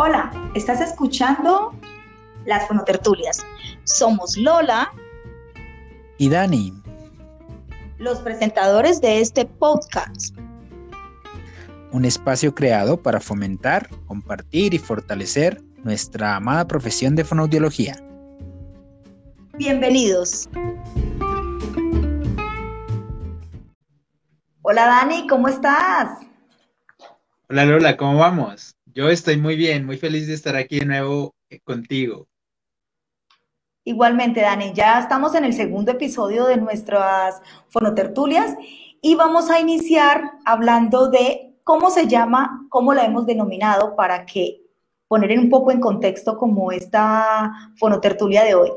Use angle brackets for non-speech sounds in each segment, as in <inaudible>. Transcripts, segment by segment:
Hola, estás escuchando las fonotertulias. Somos Lola y Dani, los presentadores de este podcast. Un espacio creado para fomentar, compartir y fortalecer nuestra amada profesión de fonoaudiología. Bienvenidos. Hola Dani, ¿cómo estás? Hola Lola, ¿cómo vamos? Yo estoy muy bien, muy feliz de estar aquí de nuevo eh, contigo. Igualmente, Dani, ya estamos en el segundo episodio de nuestras fonotertulias y vamos a iniciar hablando de cómo se llama, cómo la hemos denominado para que poner un poco en contexto como esta fonotertulia de hoy.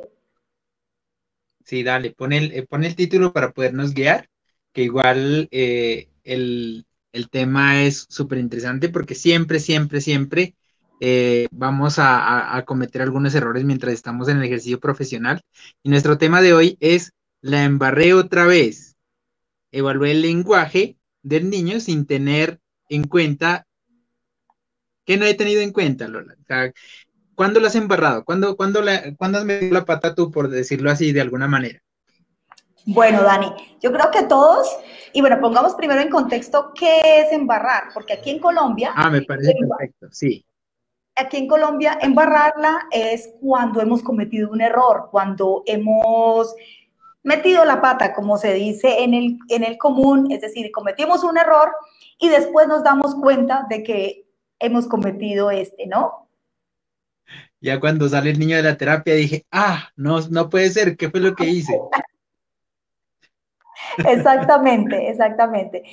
Sí, dale, pon el, eh, el título para podernos guiar, que igual eh, el, el tema es súper interesante porque siempre, siempre, siempre eh, vamos a, cometer algunos errores mientras estamos en el ejercicio profesional. Y nuestro tema de hoy es la embarré otra vez. Evalué el lenguaje del niño sin tener en cuenta que no he tenido en cuenta, Lola. ¿Cuándo lo has embarrado? ¿Cuándo, cuándo, la, ¿Cuándo has metido la pata tú, por decirlo así de alguna manera? Bueno, Dani, yo creo que todos, y bueno, pongamos primero en contexto qué es embarrar, porque aquí en Colombia... Ah, me parece perfecto, sí. Aquí en Colombia, embarrarla es cuando hemos cometido un error, cuando hemos metido la pata, como se dice en el, en el común, es decir, cometimos un error y después nos damos cuenta de que hemos cometido este, ¿no? Ya cuando sale el niño de la terapia dije, ah, no, no puede ser, ¿qué fue lo que hice? <laughs> Exactamente, exactamente.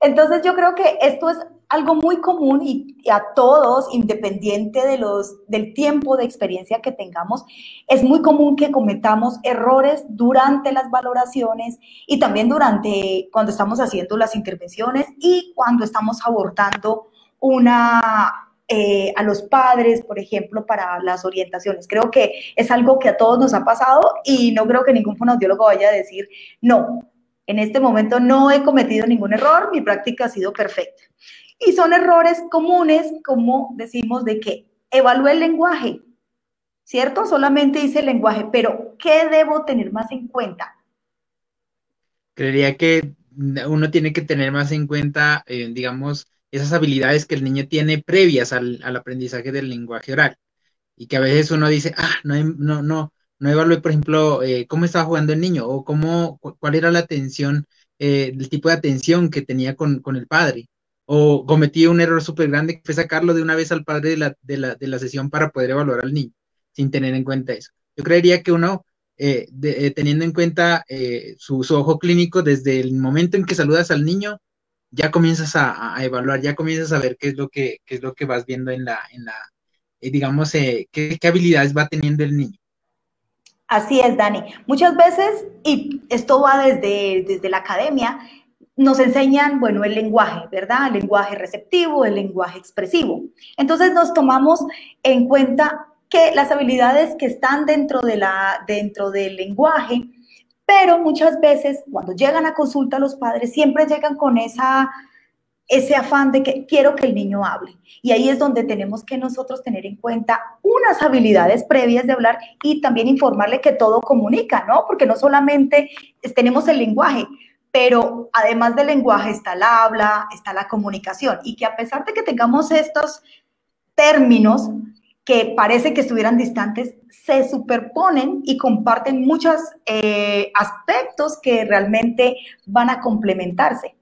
Entonces yo creo que esto es algo muy común y, a todos, independiente de los, del tiempo de experiencia que tengamos, es muy común que cometamos errores durante las valoraciones y también durante cuando estamos haciendo las intervenciones y cuando estamos abordando una, eh, a los padres, por ejemplo, para las orientaciones. Creo que es algo que a todos nos ha pasado y no creo que ningún fonoaudiólogo vaya a decir, no, en este momento no he cometido ningún error, mi práctica ha sido perfecta. Y son errores comunes, como decimos, de que evalúe el lenguaje, ¿cierto? Solamente dice el lenguaje, pero ¿qué debo tener más en cuenta? Creería que uno tiene que tener más en cuenta, eh, digamos, esas habilidades que el niño tiene previas al, aprendizaje del lenguaje oral. Y que a veces uno dice, ah, no, no, no, no evalué, por ejemplo, eh, cómo estaba jugando el niño o cómo, cuál era la atención, eh, el tipo de atención que tenía con, el padre. O cometí un error súper grande que fue sacarlo de una vez al padre de la, de, la, de la, sesión para poder evaluar al niño, sin tener en cuenta eso. Yo creería que uno, eh, teniendo en cuenta su, su, ojo clínico, desde el momento en que saludas al niño, ya comienzas a, evaluar, ya comienzas a ver qué es lo que, es lo que vas viendo en la, en la eh, digamos, eh, qué, habilidades va teniendo el niño. Así es, Dani. Muchas veces, y esto va desde, desde la academia, nos enseñan, bueno, el lenguaje, ¿verdad? El lenguaje receptivo, el lenguaje expresivo. Entonces nos tomamos en cuenta que las habilidades que están dentro, de la, dentro del lenguaje pero muchas veces cuando llegan a consulta los padres siempre llegan con esa, ese afán de que quiero que el niño hable. Y ahí es donde tenemos que nosotros tener en cuenta unas habilidades previas de hablar y también informarle que todo comunica, ¿no? Porque no solamente tenemos el lenguaje, pero además del lenguaje está el habla, está la comunicación y que a pesar de que tengamos estos términos, que parece que estuvieran distantes, se superponen y comparten muchos eh, aspectos que realmente van a complementarse.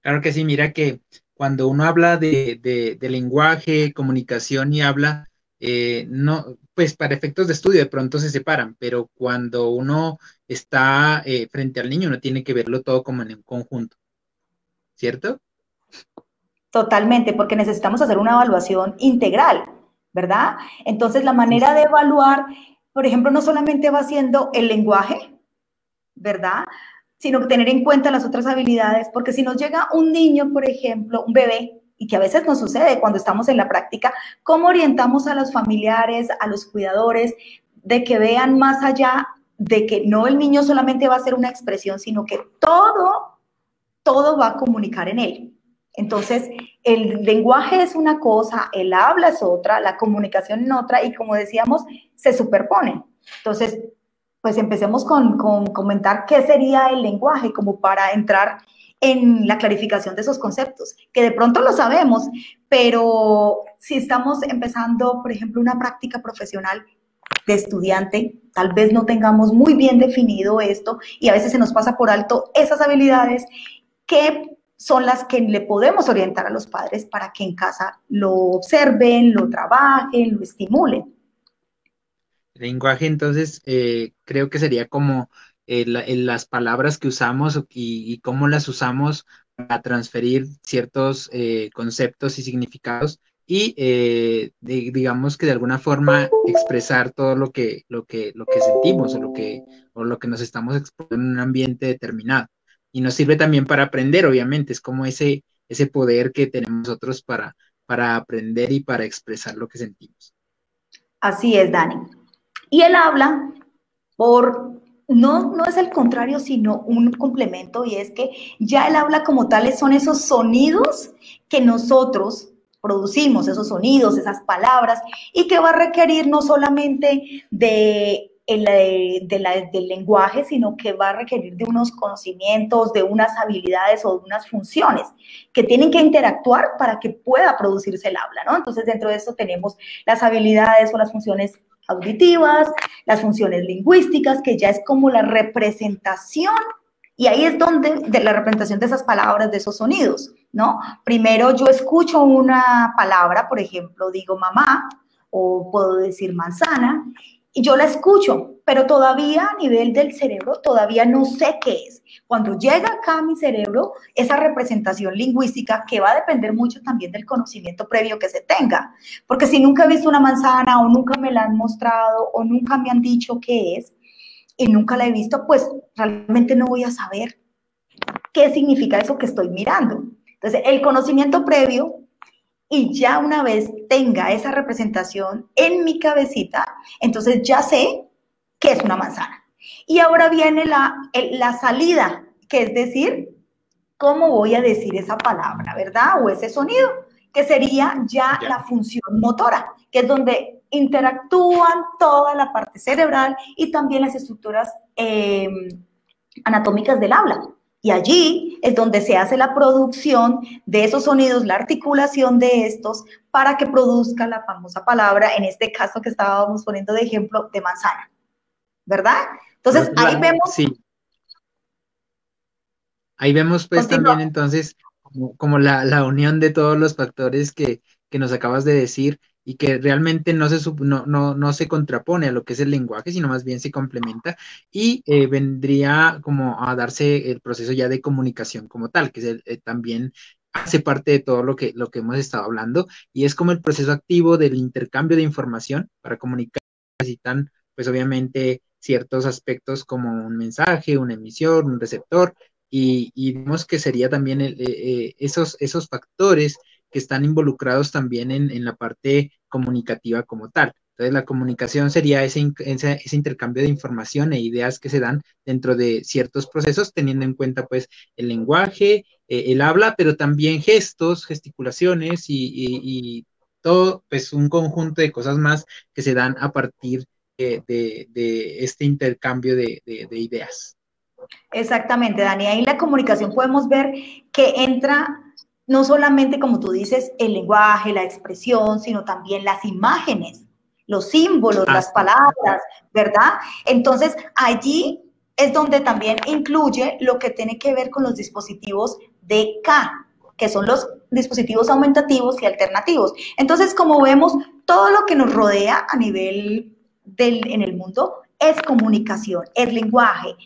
Claro que sí, mira que cuando uno habla de, lenguaje, comunicación y habla, eh, no, pues para efectos de estudio de pronto se separan, pero cuando uno está eh, frente al niño, uno tiene que verlo todo como en un conjunto, ¿cierto? Totalmente, porque necesitamos hacer una evaluación integral, ¿verdad? Entonces, la manera de evaluar, por ejemplo, no solamente va siendo el lenguaje, ¿verdad? Sino tener en cuenta las otras habilidades, porque si nos llega un niño, por ejemplo, un bebé, y que a veces nos sucede cuando estamos en la práctica, ¿cómo orientamos a los familiares, a los cuidadores, de que vean más allá de que no el niño solamente va a ser una expresión, sino que todo, todo va a comunicar en él? Entonces, el lenguaje es una cosa, el habla es otra, la comunicación es otra, y como decíamos, se superponen. Entonces, pues empecemos con, comentar qué sería el lenguaje, como para entrar en la clarificación de esos conceptos, que de pronto lo sabemos, pero si estamos empezando, por ejemplo, una práctica profesional de estudiante, tal vez no tengamos muy bien definido esto y a veces se nos pasa por alto esas habilidades que son las que le podemos orientar a los padres para que en casa lo observen, lo trabajen, lo estimulen. Lenguaje, entonces, eh, creo que sería como eh, las palabras que usamos y, cómo las usamos para transferir ciertos eh, conceptos y significados y digamos que de alguna forma expresar todo lo que, lo que, lo que sentimos o lo que, o lo que nos estamos exponiendo en un ambiente determinado y nos sirve también para aprender, obviamente, es como ese, ese poder que tenemos nosotros para, para aprender y para expresar lo que sentimos. Así es, Dani. Y él habla por, no, no es el contrario, sino un complemento, y es que ya él habla como tales, son esos sonidos que nosotros producimos, esos sonidos, esas palabras, y que va a requerir no solamente de del lenguaje, sino que va a requerir de unos conocimientos, de unas habilidades o de unas funciones que tienen que interactuar para que pueda producirse el habla, ¿no? Entonces, dentro de eso tenemos las habilidades o las funciones auditivas, las funciones lingüísticas, que ya es como la representación, y ahí es donde, de la representación de esas palabras, de esos sonidos, ¿no? Primero yo escucho una palabra, por ejemplo, digo mamá, o puedo decir manzana, y yo la escucho, pero todavía a nivel del cerebro todavía no sé qué es. Cuando llega acá a mi cerebro, esa representación lingüística que va a depender mucho también del conocimiento previo que se tenga. Porque si nunca he visto una manzana o nunca me la han mostrado o nunca me han dicho qué es y nunca la he visto, pues realmente no voy a saber qué significa eso que estoy mirando. Entonces, el conocimiento previo y ya una vez tenga esa representación en mi cabecita, entonces ya sé que es una manzana. Y ahora viene la, la salida, que es decir, cómo voy a decir esa palabra, ¿verdad? O ese sonido, que sería ya, la función motora, que es donde interactúan toda la parte cerebral y también las estructuras em, anatómicas del habla. Y allí es donde se hace la producción de esos sonidos, la articulación de estos, para que produzca la famosa palabra, en este caso que estábamos poniendo de ejemplo, de manzana. ¿Verdad? Entonces, ahí vemos... Sí. Ahí vemos pues también entonces como, la, la, unión de todos los factores que, que nos acabas de decir y que realmente no se, no, no, no, se contrapone a lo que es el lenguaje, sino más bien se complementa y eh, vendría como a darse el proceso ya de comunicación como tal, que eh, también hace parte de todo lo que, lo que hemos estado hablando y es como el proceso activo del intercambio de información para comunicar, necesitan pues obviamente ciertos aspectos como un mensaje, una emisión, un receptor y, y vemos que sería también eh, esos, esos factores que están involucrados también en, la parte comunicativa como tal. Entonces, la comunicación sería ese, ese, intercambio de información e ideas que se dan dentro de ciertos procesos, teniendo en cuenta pues el lenguaje, eh, el habla, pero también gestos, gesticulaciones y, todo, pues un conjunto de cosas más que se dan a partir de, este intercambio de, de ideas. Exactamente, Dani. Ahí la comunicación podemos ver que entra no solamente, como tú dices, el lenguaje, la expresión, sino también las imágenes, los símbolos, las palabras, ¿verdad? Entonces, allí es donde también incluye lo que tiene que ver con los dispositivos de K, que son los dispositivos aumentativos y alternativos. Entonces, como vemos, todo lo que nos rodea a nivel del, en el mundo es comunicación, es lenguaje,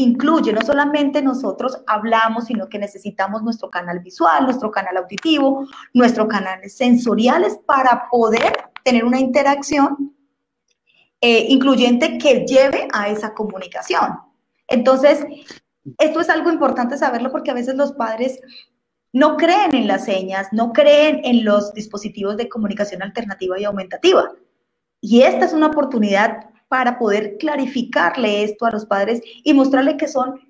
incluye, no solamente nosotros hablamos, sino que necesitamos nuestro canal visual, nuestro canal auditivo, nuestro canal sensoriales para poder tener una interacción eh, incluyente que lleve a esa comunicación. Entonces, esto es algo importante saberlo porque a veces los padres no creen en las señas, no creen en los dispositivos de comunicación alternativa y aumentativa. Y esta es una oportunidad para poder clarificarle esto a los padres y mostrarle que son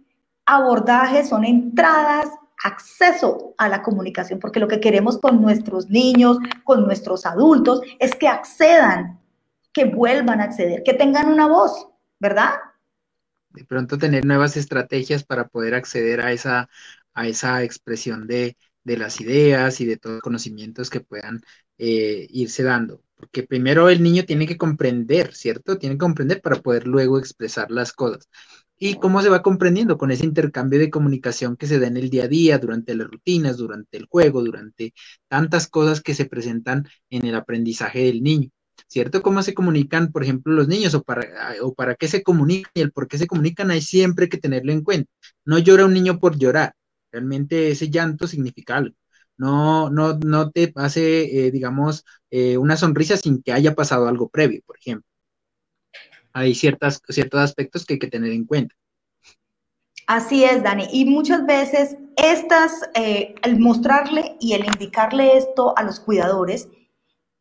abordajes, son entradas acceso a la comunicación, porque lo que queremos con nuestros niños, con nuestros adultos, es que accedan, que vuelvan a acceder, que tengan una voz, ¿verdad? De pronto tener nuevas estrategias para poder acceder a esa, a esa expresión de, de las ideas y de todos los conocimientos que puedan eh, irse dando. Porque primero el niño tiene que comprender, ¿cierto? Tiene que comprender para poder luego expresar las cosas. ¿Y cómo se va comprendiendo? Con ese intercambio de comunicación que se da en el día a día, durante las rutinas, durante el juego, durante tantas cosas que se presentan en el aprendizaje del niño. ¿Cierto? ¿Cómo se comunican, por ejemplo, los niños o para, o para qué se comunican y el por qué se comunican? Hay siempre que tenerlo en cuenta. No llora un niño por llorar. Realmente ese llanto significa algo. No, no, no te hace, eh, digamos, eh, una sonrisa sin que haya pasado algo previo, por ejemplo hay ciertas, ciertos aspectos que hay que tener en cuenta. Así es, Dani. Y muchas veces estas, eh, el mostrarle y el indicarle esto a los cuidadores,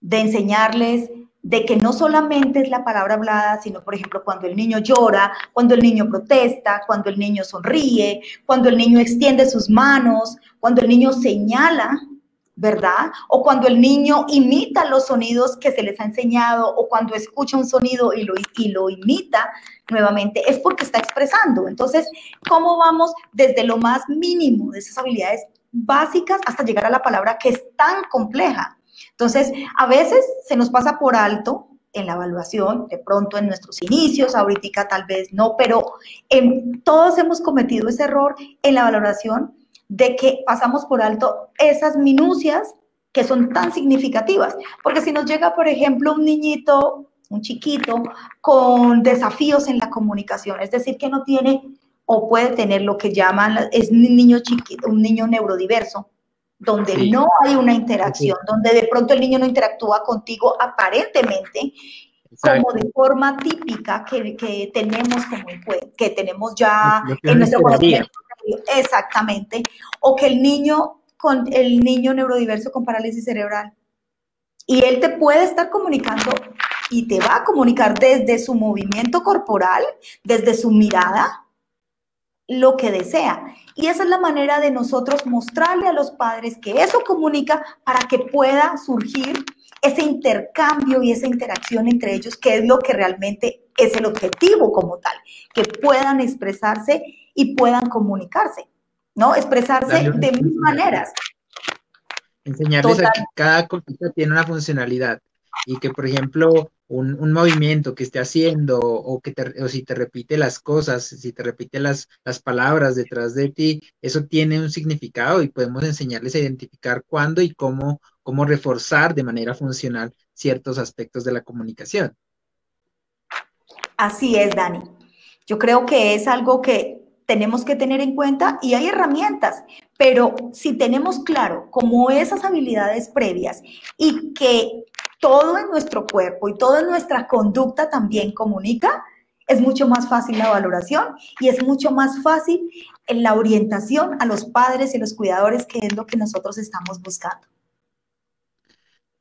de enseñarles de que no solamente es la palabra hablada, sino, por ejemplo, cuando el niño llora, cuando el niño protesta, cuando el niño sonríe, cuando el niño extiende sus manos, cuando el niño señala, ¿verdad? O cuando el niño imita los sonidos que se les ha enseñado o cuando escucha un sonido y lo, y lo imita nuevamente, es porque está expresando. Entonces, ¿cómo vamos desde lo más mínimo de esas habilidades básicas hasta llegar a la palabra que es tan compleja? Entonces, a veces se nos pasa por alto en la evaluación, de pronto en nuestros inicios, ahorita tal vez no, pero en, todos hemos cometido ese error en la valoración de que pasamos por alto esas minucias que son tan significativas. Porque si nos llega, por ejemplo, un niñito, un chiquito, con desafíos en la comunicación, es decir, que no tiene o puede tener lo que llaman, es un niño chiquito, un niño neurodiverso, donde no hay una interacción, donde de pronto el niño no interactúa contigo aparentemente como de forma típica que, tenemos como que tenemos ya en nuestro conocimiento exactamente, o que el niño con el niño neurodiverso con parálisis cerebral. Y él te puede estar comunicando y te va a comunicar desde su movimiento corporal, desde su mirada, lo que desea. Y esa es la manera de nosotros mostrarle a los padres que eso comunica para que pueda surgir ese intercambio y esa interacción entre ellos, que es lo que realmente es el objetivo como tal, que puedan expresarse y puedan comunicarse, ¿no? Expresarse de mil maneras. Enseñarles a que cada cosita tiene una funcionalidad y que, por ejemplo, un, movimiento que esté haciendo o, que te, o si te repite las cosas, si te repite las, las palabras detrás de ti, eso tiene un significado y podemos enseñarles a identificar cuándo y cómo, cómo reforzar de manera funcional ciertos aspectos de la comunicación. Así es, Dani. Yo creo que es algo que tenemos que tener en cuenta y hay herramientas, pero si tenemos claro como esas habilidades previas y que todo en nuestro cuerpo y toda nuestra conducta también comunica, es mucho más fácil la valoración y es mucho más fácil la orientación a los padres y los cuidadores, que es lo que nosotros estamos buscando.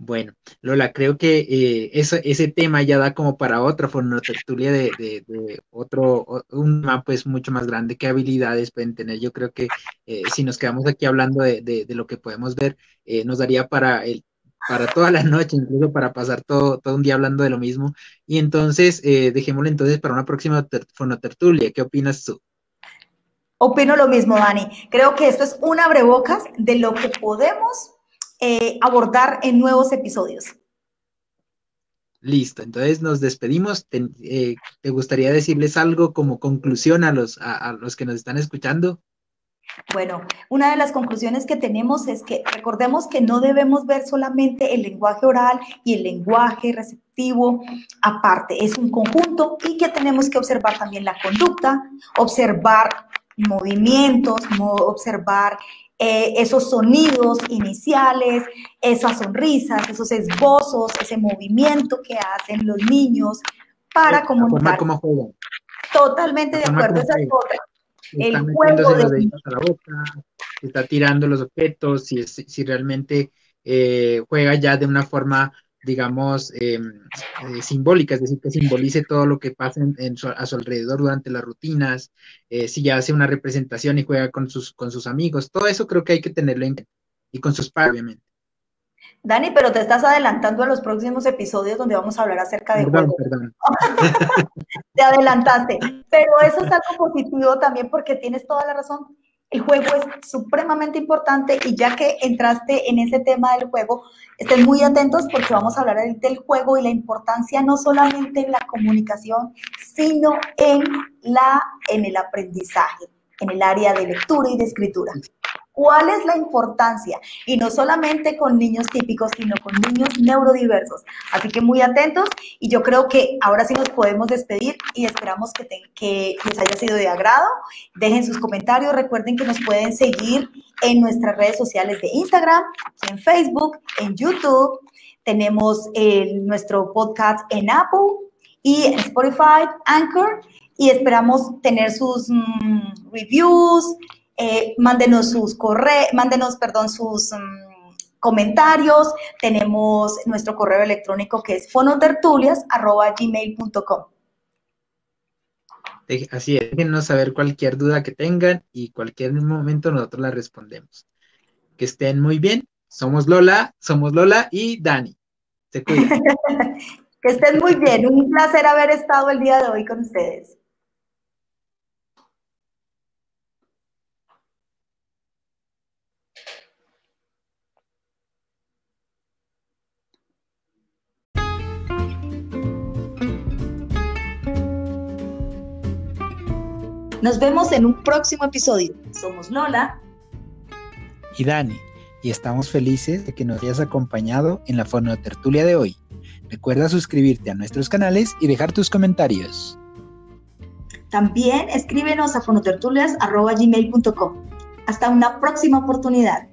Bueno, Lola, creo que eh, ese tema ya da como para otra tertulia de, de, de, otro, un mapa pues mucho más grande, qué habilidades pueden tener. Yo creo que eh, si nos quedamos aquí hablando de, de lo que podemos ver, eh, nos daría para, el, para toda la noche, incluso para pasar todo, todo un día hablando de lo mismo. Y entonces, dejémoslo entonces para una próxima fonotertulia. ¿Qué opinas tú? Opino lo mismo, Dani. Creo que esto es un abrebocas de lo que podemos eh, abordar en nuevos episodios. Listo, entonces nos despedimos. Eh, ¿Te, gustaría decirles algo como conclusión a los, a, los que nos están escuchando? Bueno, una de las conclusiones que tenemos es que recordemos que no debemos ver solamente el lenguaje oral y el lenguaje receptivo aparte, es un conjunto y que tenemos que observar también la conducta, observar movimientos, observar eh, esos sonidos iniciales, esas sonrisas, esos esbozos, ese movimiento que hacen los niños para comunicar. Totalmente de acuerdo, esa es otra. El juego de... A la boca, está tirando los objetos, si, si realmente eh, juega ya de una forma digamos, em, eh, simbólica, es decir, que simbolice todo lo que pasa a su alrededor durante las rutinas, eh, si ya hace una representación y juega con sus, con sus amigos, todo eso creo que hay que tenerlo en cuenta, y con sus padres, obviamente. Dani, pero te estás adelantando a los próximos episodios donde vamos a hablar acerca de perdón, Perdón. <laughs> te adelantaste, pero eso es algo positivo también porque tienes toda la razón. El juego es supremamente importante y ya que entraste en ese tema del juego, estén muy atentos porque vamos a hablar del juego y la importancia no solamente en la comunicación, sino en, la, en el aprendizaje, en el área de lectura y de escritura cuál es la importancia, y no solamente con niños típicos, sino con niños neurodiversos. Así que muy atentos y yo creo que ahora sí nos podemos despedir y esperamos que, que les haya sido de agrado. Dejen sus comentarios, recuerden que nos pueden seguir en nuestras redes sociales de Instagram, en Facebook, en YouTube. Tenemos nuestro podcast en Apple y en Spotify, Anchor, y esperamos tener sus mm, reviews, eh, mándenos sus correos, mándenos, perdón, sus mm, comentarios. Tenemos nuestro correo electrónico que es fonotertulias.gmail.com. Así es, déjenos saber cualquier duda que tengan y cualquier momento nosotros la respondemos. Que estén muy bien. Somos Lola, somos Lola y Dani. Se cuidan. <laughs> que estén muy bien. Un placer haber estado el día de hoy con ustedes. Nos vemos en un próximo episodio. Somos Lola y Dani, y estamos felices de que nos hayas acompañado en la Fonotertulia de hoy. Recuerda suscribirte a nuestros canales y dejar tus comentarios. También escríbenos a fonotertulias.gmail.com. Hasta una próxima oportunidad.